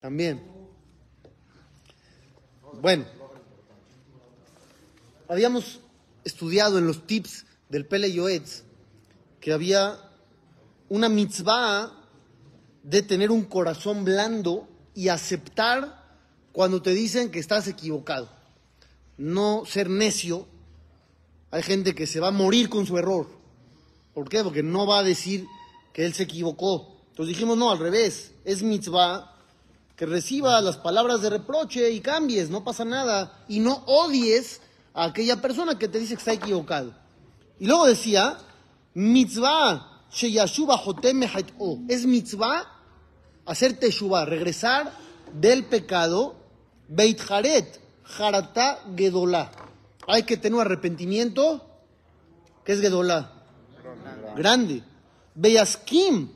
También. Bueno, habíamos estudiado en los tips del Pele Yoetz que había una mitzvah de tener un corazón blando y aceptar cuando te dicen que estás equivocado. No ser necio. Hay gente que se va a morir con su error. ¿Por qué? Porque no va a decir que él se equivocó. Entonces dijimos, no, al revés. Es mitzvah que reciba las palabras de reproche y cambies, no pasa nada. Y no odies a aquella persona que te dice que está equivocado. Y luego decía, mitzvah. Es mitzvah hacer teshuva, regresar del pecado, beit haret, harata gedolá. Hay que tener un arrepentimiento, que es gedolá, grande. Beyaskim,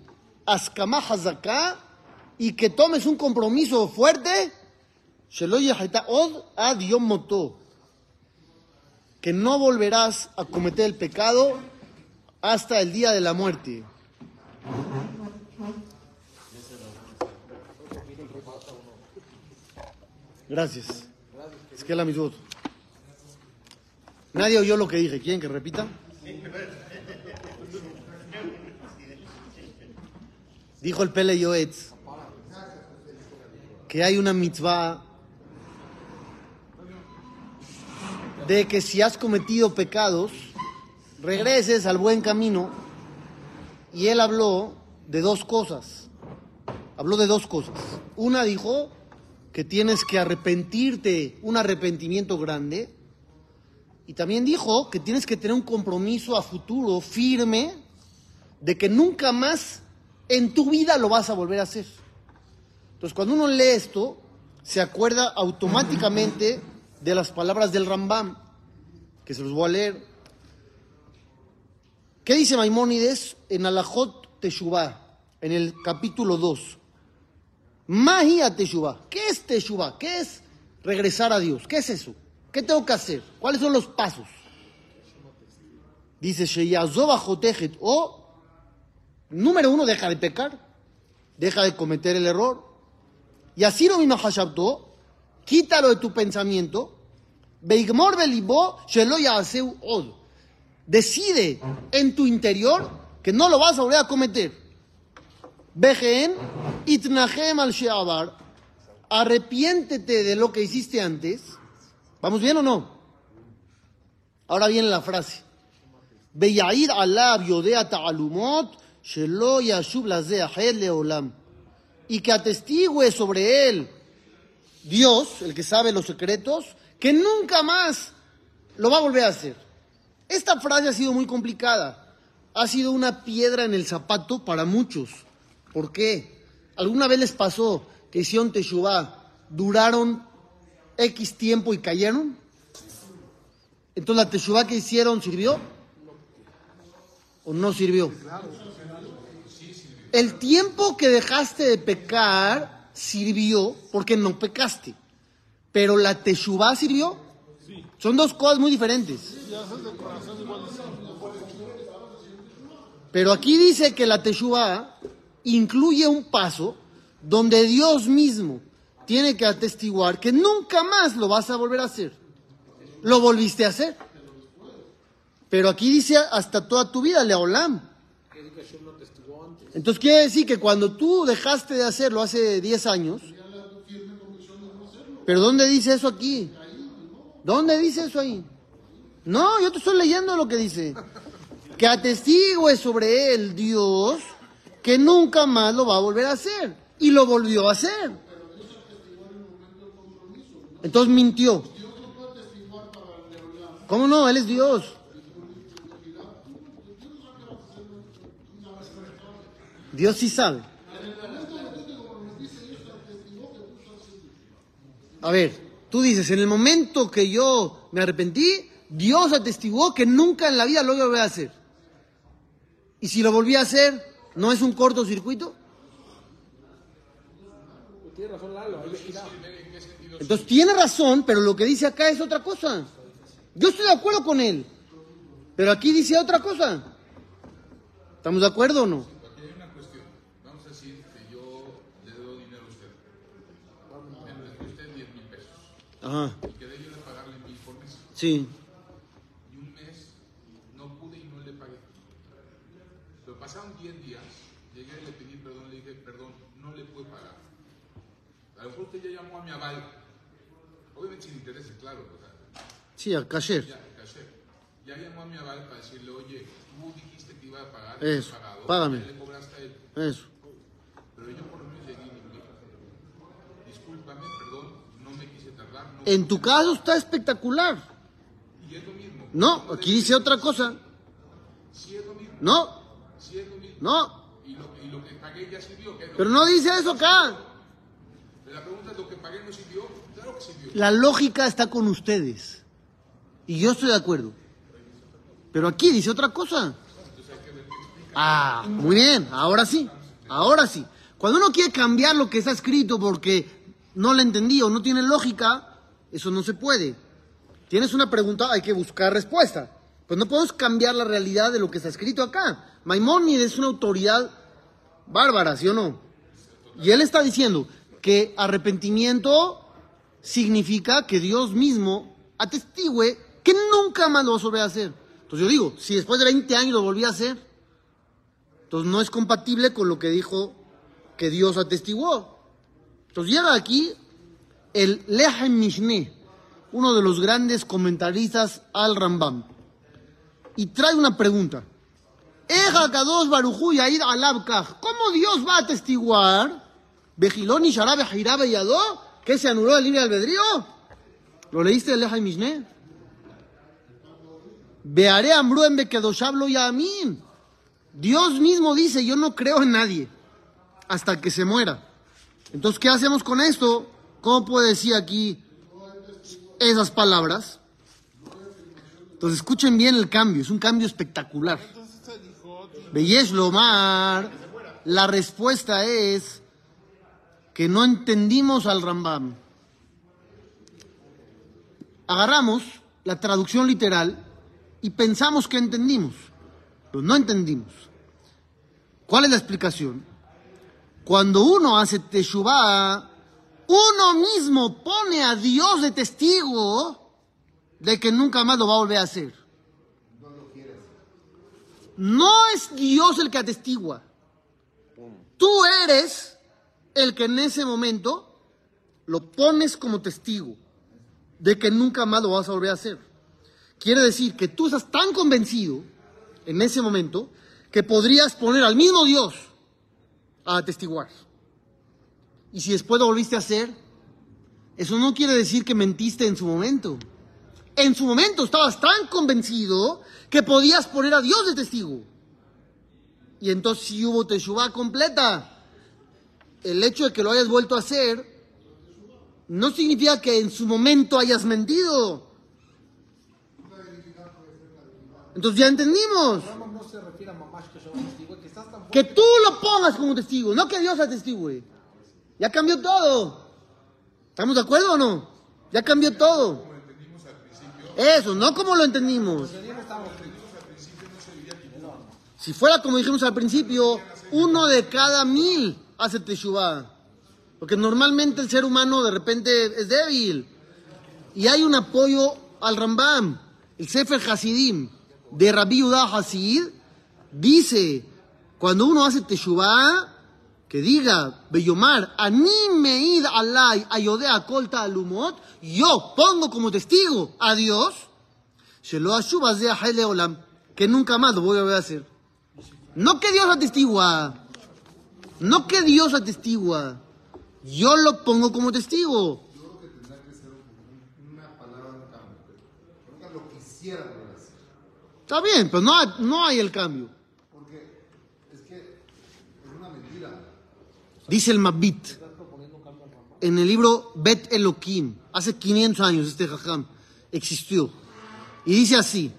askama hazaká, y que tomes un compromiso fuerte, que no volverás a cometer el pecado hasta el día de la muerte. Gracias. Es que la. Nadie oyó lo que dije. ¿Quieren que repita? Dijo el Pele Yoetz que hay una mitzvah de que si has cometido pecados, regreses al buen camino. Y él habló de dos cosas. Habló de dos cosas. Una dijo que tienes que arrepentirte, un arrepentimiento grande. Y también dijo que tienes que tener un compromiso a futuro firme de que nunca más en tu vida lo vas a volver a hacer. Entonces, cuando uno lee esto, se acuerda automáticamente de las palabras del Rambam, que se los voy a leer. ¿Qué dice Maimónides en Alajot Teshuvah, en el capítulo 2? Magia Teshuvah. ¿Qué es Teshuvah? ¿Qué es regresar a Dios? ¿Qué es eso? ¿Qué tengo que hacer? ¿Cuáles son los pasos? Dice o número uno, deja de pecar, deja de cometer el error. Y así vino Hashabto, quítalo de tu pensamiento. Beigmor belibo shelo od. Decide en tu interior que no lo vas a volver a cometer. Bejen itnahem al sheabar. Arrepiéntete de lo que hiciste antes. ¿Vamos bien o no? Ahora viene la frase. Beyair alab yodea ta'alumot shelo yashub leolam y que atestigue sobre él Dios, el que sabe los secretos, que nunca más lo va a volver a hacer. Esta frase ha sido muy complicada. Ha sido una piedra en el zapato para muchos. ¿Por qué? ¿Alguna vez les pasó que hicieron Teshuvah, duraron X tiempo y cayeron? Entonces la Teshuvah que hicieron sirvió o no sirvió. El tiempo que dejaste de pecar sirvió porque no pecaste. Pero la teshuvah sirvió. Son dos cosas muy diferentes. Pero aquí dice que la teshuvah incluye un paso donde Dios mismo tiene que atestiguar que nunca más lo vas a volver a hacer. Lo volviste a hacer. Pero aquí dice hasta toda tu vida, Leolam. Entonces quiere decir que cuando tú dejaste de hacerlo hace 10 años, pero ¿dónde dice eso aquí? ¿Dónde dice eso ahí? No, yo te estoy leyendo lo que dice. Que atestigue sobre él Dios que nunca más lo va a volver a hacer. Y lo volvió a hacer. Entonces mintió. ¿Cómo no? Él es Dios. Dios sí sabe. A ver, tú dices, en el momento que yo me arrepentí, Dios atestiguó que nunca en la vida lo voy a hacer. Y si lo volví a hacer, ¿no es un cortocircuito? Entonces tiene razón, pero lo que dice acá es otra cosa. Yo estoy de acuerdo con él, pero aquí dice otra cosa. ¿Estamos de acuerdo o no? Ajá. quedé yo de pagarle mil por mes. Sí. Y un mes no pude y no le pagué. Pero pasaron 10 días, llegué y le pedí perdón, le dije, perdón, no le pude pagar. A lo mejor usted ya llamó a mi aval, obviamente sin intereses, claro, o sea, Sí, a cashier. ya, caché. Ya llamó a mi aval para decirle, oye, tú dijiste que iba a pagar, Eso, pagado, págame. le cobraste a él. Eso. Pero yo por lo menos llegué y le dije, discúlpame, perdón, no me quise tardar. No, En tu caso está espectacular. Y es lo mismo. No, aquí dice otra cosa. Sí es lo mismo, No, sí es lo mismo. no. Y lo, lo que pagué ya sirvió. ¿qué es lo Pero no dice eso acá. La pregunta es, ¿lo que pagué no sirvió? Claro que sirvió. La lógica está con ustedes. Y yo estoy de acuerdo. Pero aquí dice otra cosa. Ah, muy bien, ahora sí, ahora sí. Cuando uno quiere cambiar lo que está escrito porque no le entendí o no tiene lógica, eso no se puede. Tienes una pregunta, hay que buscar respuesta. Pues no podemos cambiar la realidad de lo que está escrito acá. Maimónides es una autoridad bárbara, ¿sí o no? Y él está diciendo que arrepentimiento significa que Dios mismo atestigüe que nunca más lo vas a volver a hacer. Entonces yo digo, si después de 20 años lo volví a hacer, entonces no es compatible con lo que dijo que Dios atestiguó. Entonces llega aquí el Lehem Mishneh, uno de los grandes comentaristas al Rambam, y trae una pregunta. ¿cómo Dios va a atestiguar? Bejilón y Sharabe Jairabe Yadó, que se anuló el libre albedrío. ¿Lo leíste el Lehem Mishneh? Bearé en Bekedoshablo Yamin. Dios mismo dice, yo no creo en nadie hasta que se muera. Entonces, ¿qué hacemos con esto? ¿Cómo puede decir aquí esas palabras? Entonces, escuchen bien el cambio, es un cambio espectacular. Beyesh Lomar, la respuesta es que no entendimos al Rambam. Agarramos la traducción literal y pensamos que entendimos, pero no entendimos. ¿Cuál es la explicación? Cuando uno hace teshuvah, uno mismo pone a Dios de testigo de que nunca más lo va a volver a hacer. No es Dios el que atestigua. Tú eres el que en ese momento lo pones como testigo de que nunca más lo vas a volver a hacer. Quiere decir que tú estás tan convencido en ese momento que podrías poner al mismo Dios a atestiguar. Y si después lo volviste a hacer, eso no quiere decir que mentiste en su momento. En su momento estabas tan convencido que podías poner a Dios de testigo. Y entonces si hubo teshuvah completa. El hecho de que lo hayas vuelto a hacer no significa que en su momento hayas mentido. Entonces ya entendimos. Que tú lo pongas como testigo, no que Dios atestigue. Ya cambió todo. ¿Estamos de acuerdo o no? Ya cambió todo. Eso, no como lo entendimos. Si fuera como dijimos al principio, uno de cada mil hace teshuvah. Porque normalmente el ser humano de repente es débil. Y hay un apoyo al Rambam. El Sefer Hasidim de Rabbi Yehuda Hasid dice, cuando uno hace teshuvah, que diga, Beyomar, Ani meid alay ayodea kolta alumot, yo pongo como testigo a Dios, Shelo olam, que nunca más lo voy a a hacer. No que Dios atestigua, no que Dios atestigua, yo lo pongo como testigo. A. Está bien, pero no no hay el cambio. Porque es que es una mentira. Dice el Mabit en el libro Bet Elohim, hace 500 años este jajam existió. Y dice así,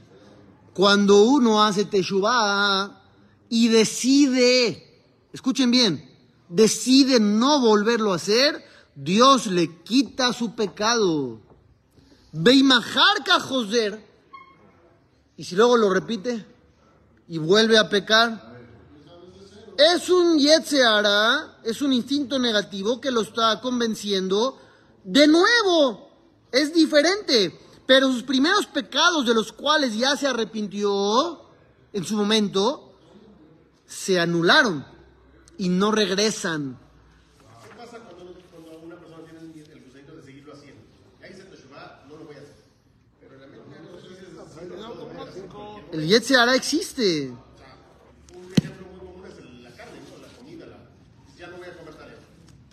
cuando uno hace teshuvah y decide, escuchen bien, decide no volverlo a hacer, Dios le quita su pecado. Beimajar Joser, y si luego lo repite y vuelve a pecar, es un Yetzeara, es un instinto negativo que lo está convenciendo de nuevo es diferente. Pero sus primeros pecados de los cuales ya se arrepintió en su momento, se anularon y no regresan. ¿Qué pasa cuando, cuando una persona tiene el el de seguirlo haciendo? Hice Teshuvah, no lo voy a hacer. Pero la mente no dices, El Yetzirah existe. un ejemplo muy común es el- la carne, ¿no? la comida, la, ya no voy a comer tarea.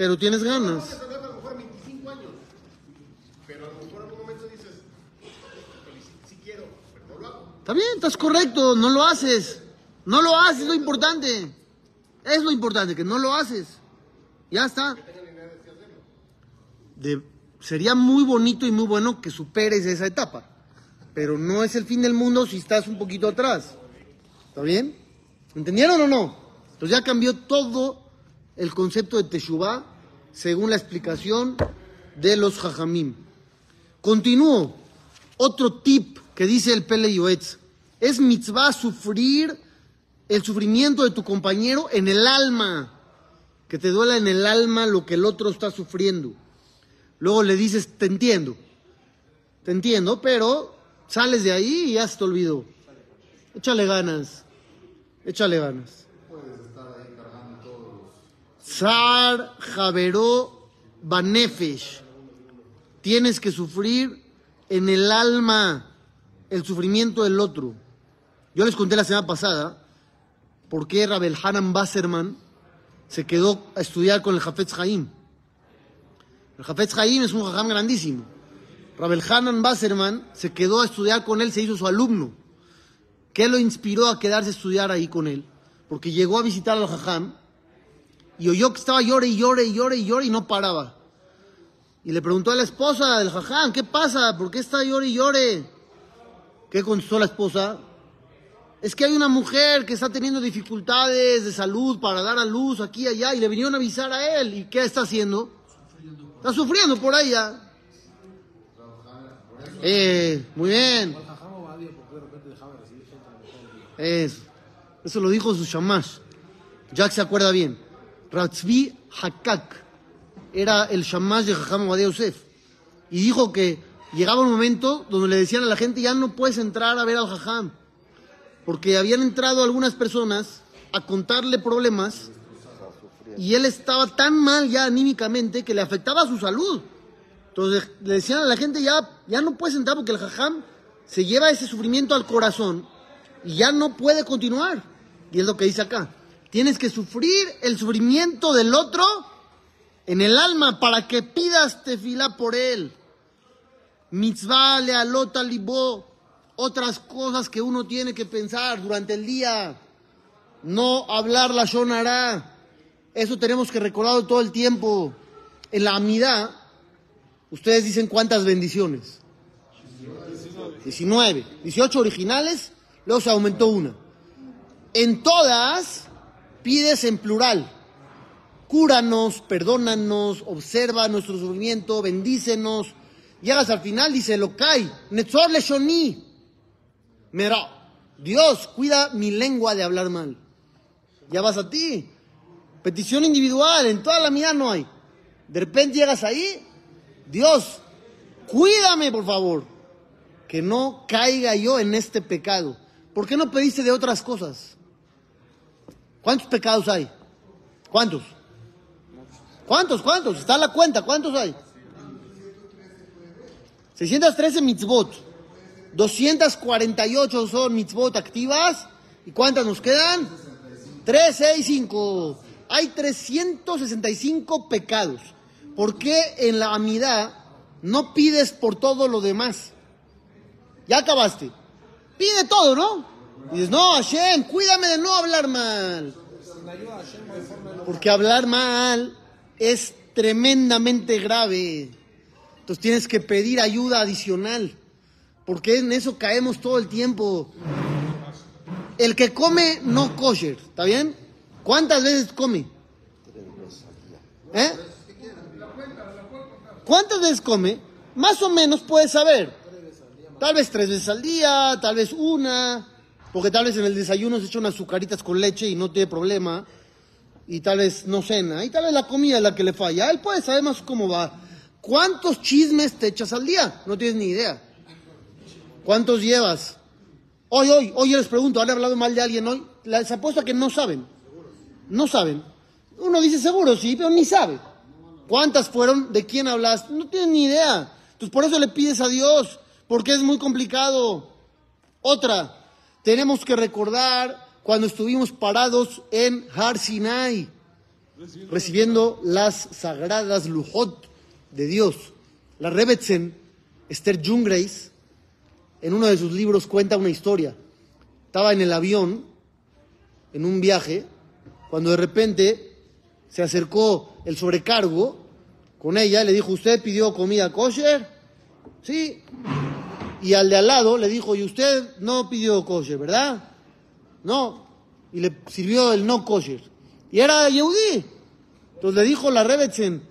Pero tienes No voy a ganas. saber a lo mejor 25 años, pero a lo mejor en un momento dices, "Híjole, sí, sí quiero, pero no lo hago. Está bien, estás correcto, no lo haces. No lo haces, es lo importante. Es lo importante, que no lo haces. Ya está. De- sería muy bonito y muy bueno que superes esa etapa. Pero no es el fin del mundo si estás un poquito atrás. ¿Está bien? ¿Entendieron o no? Entonces ya cambió todo el concepto de Teshuvah según la explicación de los Jajamim. Continúo. Otro tip que dice el Pele Yoetz. Es mitzvah sufrir el sufrimiento de tu compañero en el alma. Que te duela en el alma lo que el otro está sufriendo. Luego le dices, te entiendo. Te entiendo, pero sales de ahí y ya se te olvidó. Échale ganas. Échale ganas. Zar Javeró Banefesh. Tienes que sufrir en el alma el sufrimiento del otro. Yo les conté la semana pasada por qué Rabel Hanan Basserman se quedó a estudiar con el Jafetz Haim. El Jafetz Haim es un jajam grandísimo. Rabel Hanan Basserman se quedó a estudiar con él, se hizo su alumno. ¿Qué lo inspiró a quedarse a estudiar ahí con él? Porque llegó a visitar al jajam y oyó que estaba llore y llore y llore y llore y no paraba. Y le preguntó a la esposa del jajam, ¿qué pasa? ¿Por qué está llore y llore? ¿Qué contestó la esposa? Es que hay una mujer que está teniendo dificultades de salud para dar a luz aquí y allá y le vinieron a avisar a él. ¿Y qué está haciendo? Está sufriendo por ella. Eh, muy bien. Eso lo dijo su shamash. Jack se acuerda bien. Ratzvi Hakak era el shamash de Jajam Obadia Yosef. Y dijo que llegaba un momento donde le decían a la gente, ya no puedes entrar a ver al Jajam. Porque habían entrado algunas personas a contarle problemas y él estaba tan mal ya anímicamente que le afectaba su salud. Entonces le decían a la gente, ya, ya no puedes entrar porque el Jajam se lleva ese sufrimiento al corazón y ya no puede continuar. Y es lo que dice acá. Tienes que sufrir el sufrimiento del otro en el alma para que pidas tefilá por él. Mitzvah lealota libó. Otras cosas que uno tiene que pensar durante el día. No hablar la shonara. Eso tenemos que recordarlo todo el tiempo. En la amidad, ustedes dicen cuántas bendiciones. 19. 18 originales, luego se aumentó una. En todas pides en plural. Cúranos, perdónanos, observa nuestro sufrimiento, bendícenos. Llegas al final, dice Lokai, Netzor Leshoni. Mira, Dios, cuida mi lengua de hablar mal. Ya vas a ti. Petición individual, en toda la mía no hay. De repente llegas ahí, Dios, cuídame por favor, que no caiga yo en este pecado. ¿Por qué no pediste de otras cosas? ¿Cuántos pecados hay? ¿Cuántos? ¿Cuántos? ¿Cuántos? Está la cuenta, ¿cuántos hay? 613 mitzvot. 248 son mitzvot activas. ¿Y cuántas nos quedan? 3, 6, 5. Hay 365 pecados. ¿Por qué en la amidad no pides por todo lo demás? Ya acabaste. Pide todo, ¿no? Dices, no, Hashem, cuídame de no hablar mal. Porque hablar mal es tremendamente grave. Entonces tienes que pedir ayuda adicional. Porque en eso caemos todo el tiempo. El que come no kosher, ¿está bien? ¿Cuántas veces come? ¿Eh? ¿Cuántas veces come? Más o menos puedes saber. Tal vez tres veces al día, tal vez una, porque tal vez en el desayuno se echa unas azucaritas con leche y no tiene problema, y tal vez no cena, y tal vez la comida es la que le falla. Él puede saber más cómo va. ¿Cuántos chismes te echas al día? No tienes ni idea. ¿Cuántos llevas? Hoy, hoy, hoy yo les pregunto, ¿han hablado mal de alguien hoy? Les apuesto a que no saben. No saben. Uno dice seguro, sí, pero ni sabe. ¿Cuántas fueron? ¿De quién hablas? No tienes ni idea. Entonces por eso le pides a Dios, porque es muy complicado. Otra, tenemos que recordar cuando estuvimos parados en Har Sinai, recibiendo las sagradas lujot de Dios. La Rebetzen, Esther Jungreis, en uno de sus libros cuenta una historia. Estaba en el avión, en un viaje, cuando de repente se acercó el sobrecargo con ella, le dijo, ¿usted pidió comida kosher? Sí. Y al de al lado le dijo, ¿y usted no pidió kosher, verdad? No. Y le sirvió el no kosher. Y era Yehudí. Entonces le dijo la Rebetzen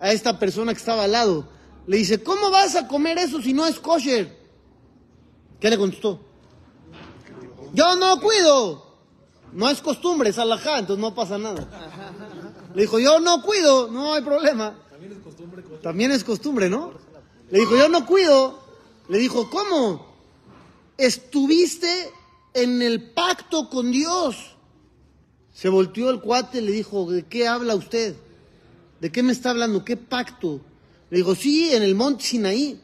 a esta persona que estaba al lado, le dice, ¿cómo vas a comer eso si no es kosher? ¿Qué le contestó? Yo no cuido. No es costumbre, es alajá, entonces no pasa nada. Le dijo, yo no cuido, no hay problema. También es costumbre, ¿no? Le dijo, yo no cuido. Le dijo, ¿cómo? Estuviste en el pacto con Dios. Se volteó el cuate y le dijo, ¿de qué habla usted? ¿De qué me está hablando? ¿Qué pacto? Le dijo, sí, en el monte Sinaí.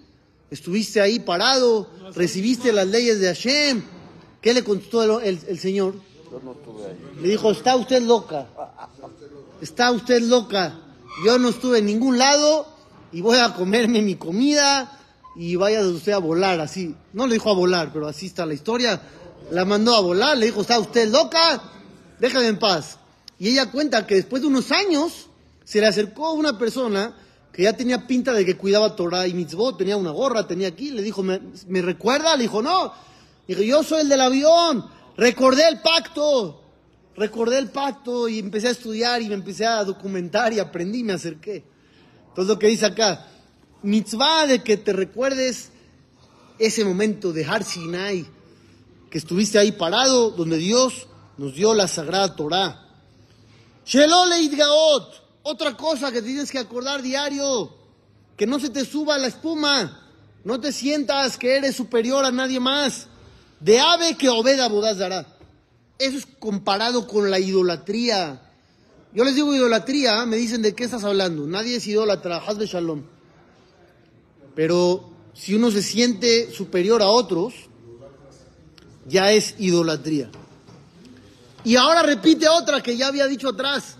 Estuviste ahí parado, recibiste las leyes de Hashem. ¿Qué le contestó el, el- el Señor? Le dijo, está usted loca. Está usted loca. Yo no estuve en ningún lado y voy a comerme mi comida y vaya usted a volar así. No le dijo a volar, pero así está la historia. La mandó a volar, le dijo, está usted loca, déjame en paz. Y ella cuenta que después de unos años se le acercó una persona que ya tenía pinta de que cuidaba Torah y mitzvot, tenía una gorra, tenía aquí, le dijo, ¿me, me recuerda? Le dijo, no. Dijo, yo soy el del avión, recordé el pacto, recordé el pacto y empecé a estudiar y me empecé a documentar y aprendí me acerqué. Entonces lo que dice acá, mitzvah de que te recuerdes ese momento de Har Sinai, que estuviste ahí parado, donde Dios nos dio la sagrada Torah. Shelole Idgaot, otra cosa que tienes que acordar diario, que no se te suba la espuma, no te sientas que eres superior a nadie más. De ave que obeda bodas dará. Eso es comparado con la idolatría. Yo les digo idolatría, me dicen de qué estás hablando. Nadie es idólatra, haz de shalom. Pero si uno se siente superior a otros, ya es idolatría. Y ahora repite otra que ya había dicho atrás,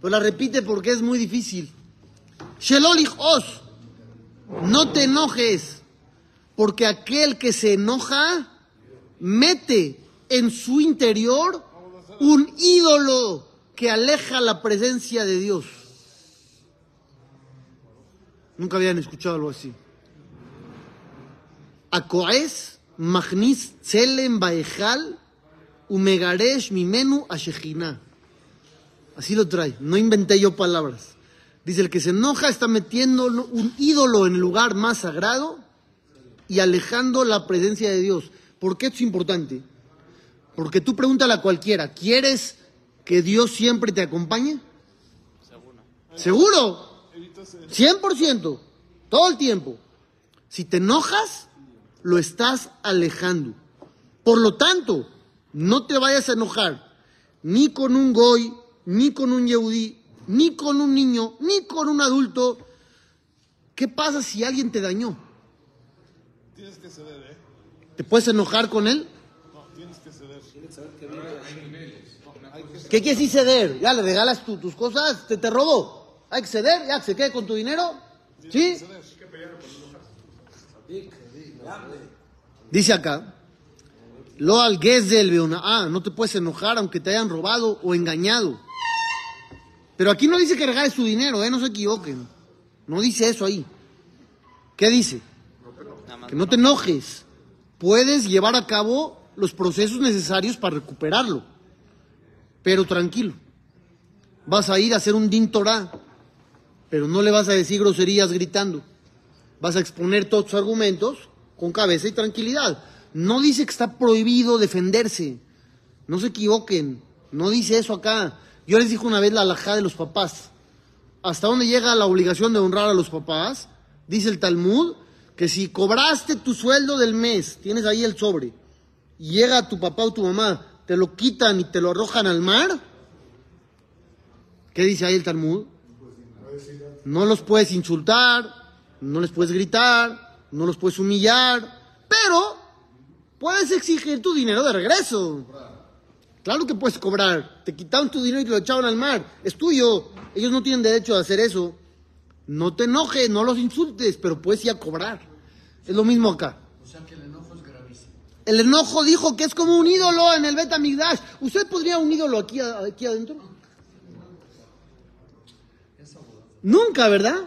pero la repite porque es muy difícil. Shelolich os, no te enojes, porque aquel que se enoja mete en su interior un ídolo que aleja la presencia de Dios. Nunca habían escuchado algo así. Akoes magnis tselem baejal umegaresh mimenu ashechina. Así lo trae. No inventé yo palabras. Dice, el que se enoja está metiendo un ídolo en el lugar más sagrado y alejando la presencia de Dios. ¿Por qué esto es importante? Porque tú pregúntale a cualquiera, ¿quieres que Dios siempre te acompañe? ¿Seguro? 100%, todo el tiempo. Si te enojas, lo estás alejando. Por lo tanto, no te vayas a enojar ni con un goy, ni con un yehudí, ni con un niño, ni con un adulto. ¿Qué pasa si alguien te dañó? Tienes que ceder, ¿eh? ¿Te puedes enojar con él? No, tienes que ceder. ¿Qué quieres decir ceder? Ya le regalas tu- tus cosas, te, te robó. Hay que ceder, ya que se quede con tu dinero. ¿Sí? Dice acá, lo al gezel ah, no te puedes enojar aunque te hayan robado o engañado. Pero aquí no dice que regales su dinero, ¿eh? no se equivoquen. No dice eso ahí. ¿Qué dice? Que no te enojes. Puedes llevar a cabo los procesos necesarios para recuperarlo. Pero tranquilo. Vas a ir a hacer un din pero no le vas a decir groserías gritando. Vas a exponer todos tus argumentos con cabeza y tranquilidad. No dice que está prohibido defenderse. No se equivoquen. No dice eso acá. Yo les dije una vez la alajá de los papás. hasta dónde llega la obligación de honrar a los papás. Dice el Talmud que si cobraste tu sueldo del mes, tienes ahí el sobre, y llega tu papá o tu mamá, te lo quitan y te lo arrojan al mar. ¿Qué dice ahí el Talmud? No los puedes insultar, no les puedes gritar, no los puedes humillar, pero puedes exigir tu dinero de regreso. Claro que puedes cobrar. Te quitaron tu dinero y te lo echaron al mar. Es tuyo. Ellos no tienen derecho a hacer eso. No te enojes, no los insultes, pero puedes ir a cobrar. Es lo mismo acá. O sea que el enojo es gravísimo. El enojo dijo que es como un ídolo en el Betamigdash. ¿Usted podría un ídolo aquí, aquí adentro? Nunca, ¿verdad?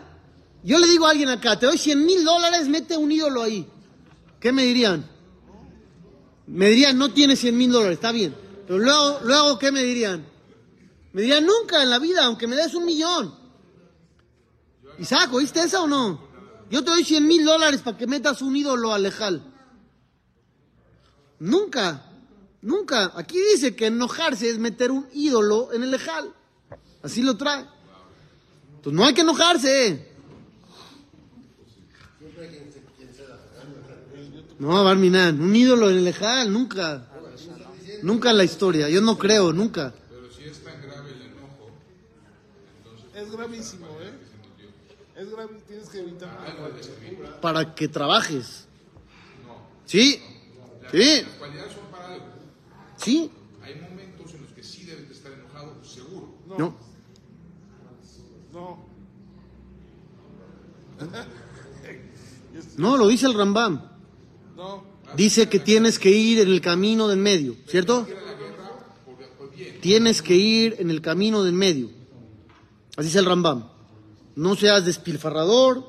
Yo le digo a alguien acá, te doy 100 mil dólares, mete un ídolo ahí. ¿Qué me dirían? Me dirían, no tiene 100 mil dólares, está bien. Pero luego, luego, ¿qué me dirían? Me dirían, nunca en la vida, aunque me des un millón. Isaac, ¿oíste eso o no? Yo te doy 100 mil dólares para que metas un ídolo al lejal. Nunca, nunca. Aquí dice que enojarse es meter un ídolo en el lejal. Así lo trae. Entonces no hay que enojarse. No, Barminan, un ídolo en el lejal, nunca. Nunca en la historia, yo no creo, nunca. Pero si es tan grave el enojo, Es gravísimo, ¿eh? Es grave, tienes que evitar. Para que trabajes. Sí, sí, las cualidades son para algo. sí. Hay momentos en los que sí debes de estar enojado, seguro. No. No. No, lo dice el Rambam. Dice que tienes que ir en el camino del medio, ¿cierto? Tienes que ir en el camino del medio. Así dice el Rambam. No seas despilfarrador,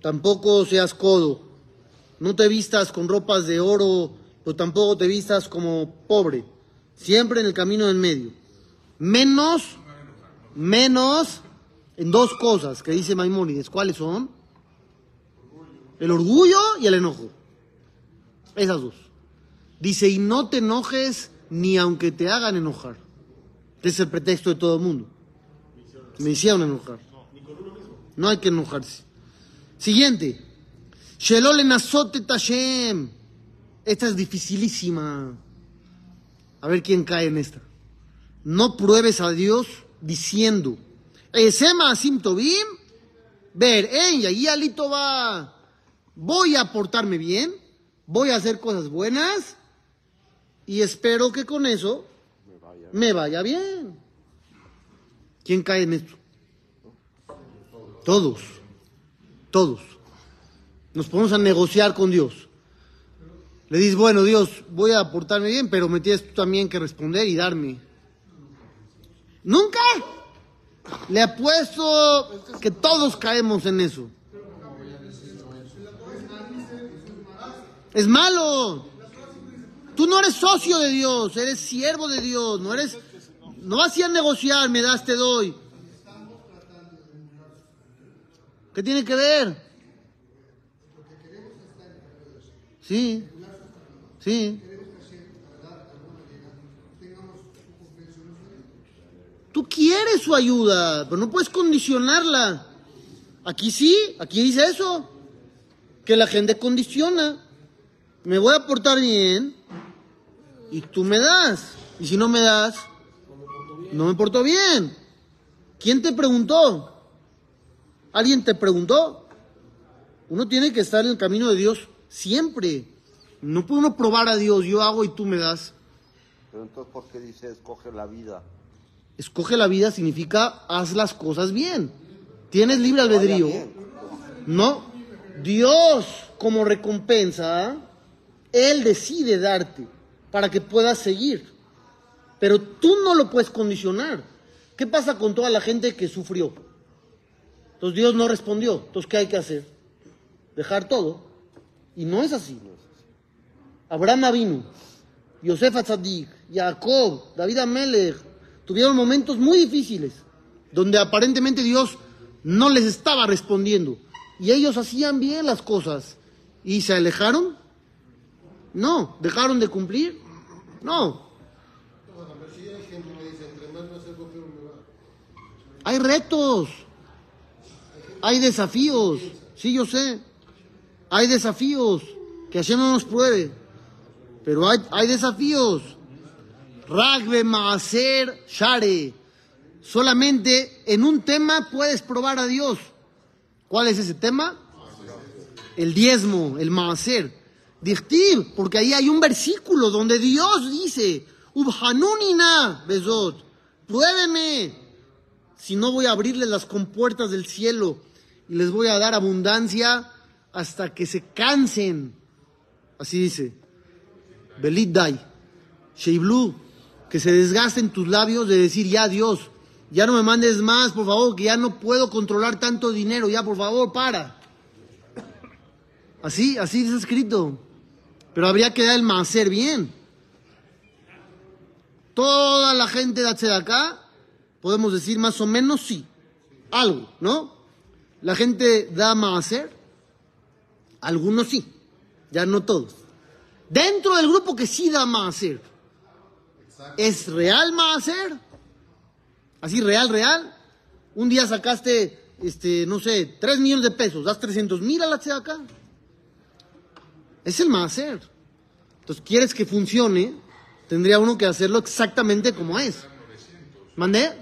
tampoco seas codo. No te vistas con ropas de oro, pero tampoco te vistas como pobre. Siempre en el camino del medio. Menos, menos en dos cosas que dice Maimónides. ¿Cuáles son? El orgullo y el enojo. Esas dos. Dice, y no te enojes ni aunque te hagan enojar. Ese es el pretexto de todo el mundo. Me hicieron enojar. No hay que enojarse. Siguiente. Shelole nasote tashem. Esta es dificilísima. A ver quién cae en esta. No pruebes a Dios diciendo, Esema asim ver, en y alito va. Voy a portarme bien, voy a hacer cosas buenas y espero que con eso me vaya bien. ¿Quién cae en esto? Todos, todos. Nos ponemos a negociar con Dios. Le dices, bueno, Dios, voy a portarme bien, pero me tienes tú también que responder y darme. Nunca. Le apuesto que todos caemos en eso. Es malo. Tú no eres socio de Dios, eres siervo de Dios, no eres, no vas negociar, me das, te doy. ¿Qué tiene que ver? Sí, sí. Tú quieres su ayuda, pero no puedes condicionarla. Aquí sí, aquí dice eso, que la gente condiciona. Me voy a portar bien y tú me das. Y si no me das, no me porto bien. ¿Quién te preguntó? ¿Alguien te preguntó? Uno tiene que estar en el camino de Dios siempre. No puede uno probar a Dios, yo hago y tú me das. Pero entonces, ¿por qué dice escoge la vida? Escoge la vida significa haz las cosas bien. Tienes libre albedrío. No. Dios, como recompensa, Él decide darte para que puedas seguir. Pero tú no lo puedes condicionar. ¿Qué pasa con toda la gente que sufrió? Entonces Dios no respondió. Entonces, ¿qué hay que hacer? Dejar todo. Y no es así. Abraham vino, Yosef Atzadik, Jacob, David Amelech, tuvieron momentos muy difíciles, donde aparentemente Dios no les estaba respondiendo. Y ellos hacían bien las cosas. ¿Y se alejaron? No. ¿Dejaron de cumplir? No. Hay retos. hay desafíos. Sí, yo sé. Hay desafíos. Que Hashem no nos pruebe. Pero hay, hay desafíos. Ragbe Maaser Share. Solamente en un tema puedes probar a Dios. ¿Cuál es ese tema? El diezmo, el Maaser. Dichtiv, porque ahí hay un versículo donde Dios dice, Ubhanunina, Bezot, pruébeme, si no voy a abrirles las compuertas del cielo y les voy a dar abundancia hasta que se cansen. Así dice. Belit Dai. Sheiblu, que se desgasten tus labios de decir, ya Dios, ya no me mandes más, por favor, que ya no puedo controlar tanto dinero, ya por favor, para. Así, así está escrito. Pero habría que dar el macer bien. Toda la gente de acá, podemos decir más o menos sí. Algo, ¿no? La gente da macer, algunos sí, ya no todos. Dentro del grupo que sí da macer, ¿es real macer? Así, real, real. Un día sacaste, este, no sé, 3 millones de pesos, das 300 mil a la acá. Es el macer. Entonces, ¿quieres que funcione? Tendría uno que hacerlo exactamente como es. ¿Mandé?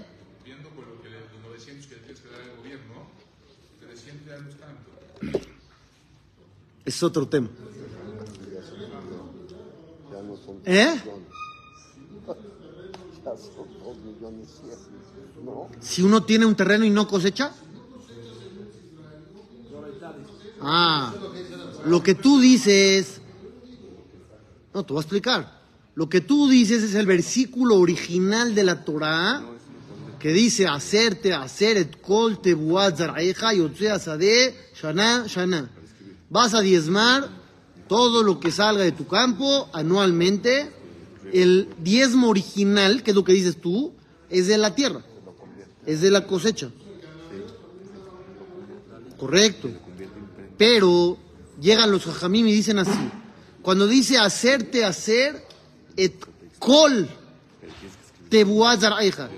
Viendo por lo que le- los 900 que le tienes que dar al gobierno, 300 ya no es tanto. Es otro tema. ¿Eh? ¿No? Si uno tiene un terreno y no cosecha. Ah, lo que tú dices. No, te voy a explicar. Lo que tú dices es el versículo original de la Torah que dice hacerte, hacer et kol shana shana. Vas a diezmar todo lo que salga de tu campo anualmente. El diezmo original, que es lo que dices tú, es de la tierra, es de la cosecha. Correcto. Pero llegan los jajamim y dicen así. Cuando dice hacerte hacer, et kol tebuat zaraeja.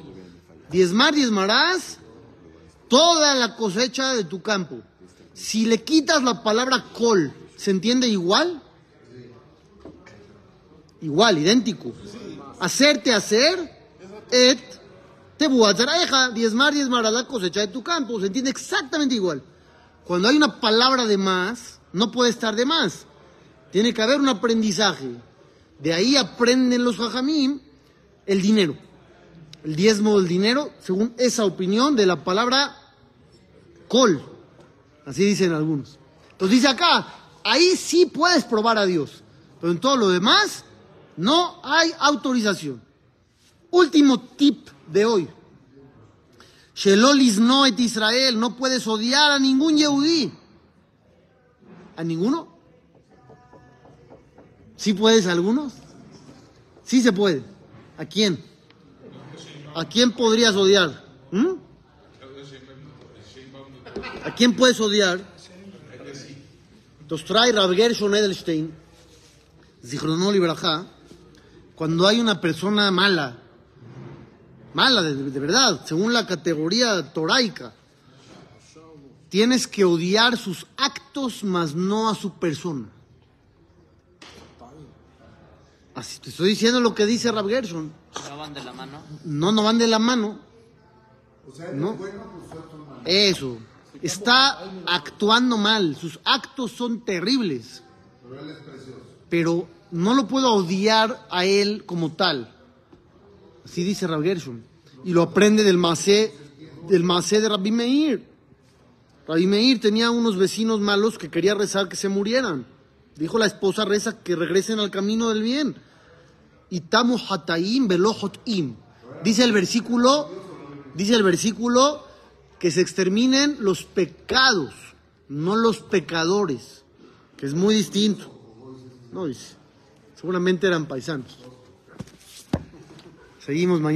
Diezmar, diezmarás toda la cosecha de tu campo. Si le quitas la palabra col, ¿se entiende igual? Igual, idéntico. Hacerte hacer, et te buatzaraeja, diezmar, diezmarás la cosecha de tu campo. Se entiende exactamente igual. Cuando hay una palabra de más, no puede estar de más. Tiene que haber un aprendizaje. De ahí aprenden los jajamim el dinero el diezmo del dinero, según esa opinión de la palabra col. Así dicen algunos. Entonces dice acá, ahí sí puedes probar a Dios, pero en todo lo demás no hay autorización. Último tip de hoy. Shelolis no Israel, no puedes odiar a ningún Yehudí. ¿A ninguno? ¿Sí puedes a algunos? Sí se puede. ¿A quién? ¿A quién podrías odiar? ¿Mm? ¿A quién puedes odiar? Entonces trae Rav Gershon Edelstein, cuando hay una persona mala, mala de, de verdad, según la categoría toraica, tienes que odiar sus actos, mas no a su persona. Así te estoy diciendo lo que dice Rav Gershon. No van de la mano. No, no van de la mano. O sea, No. el bueno pues. Eso. Está actuando mal. Sus actos son terribles. Pero él es precioso. Pero no lo puedo odiar a él como tal. Así dice Rav Gershon. Y lo aprende del Masé, del Masé de Rabbi Meir. Rabbi Meir tenía unos vecinos malos que quería rezar que se murieran. Dijo la esposa reza que regresen al camino del bien. Itamu hataim im. Dice el versículo, dice el versículo que se exterminen los pecados, no los pecadores, que es muy distinto. No dice. Seguramente eran paisanos. Seguimos mañana.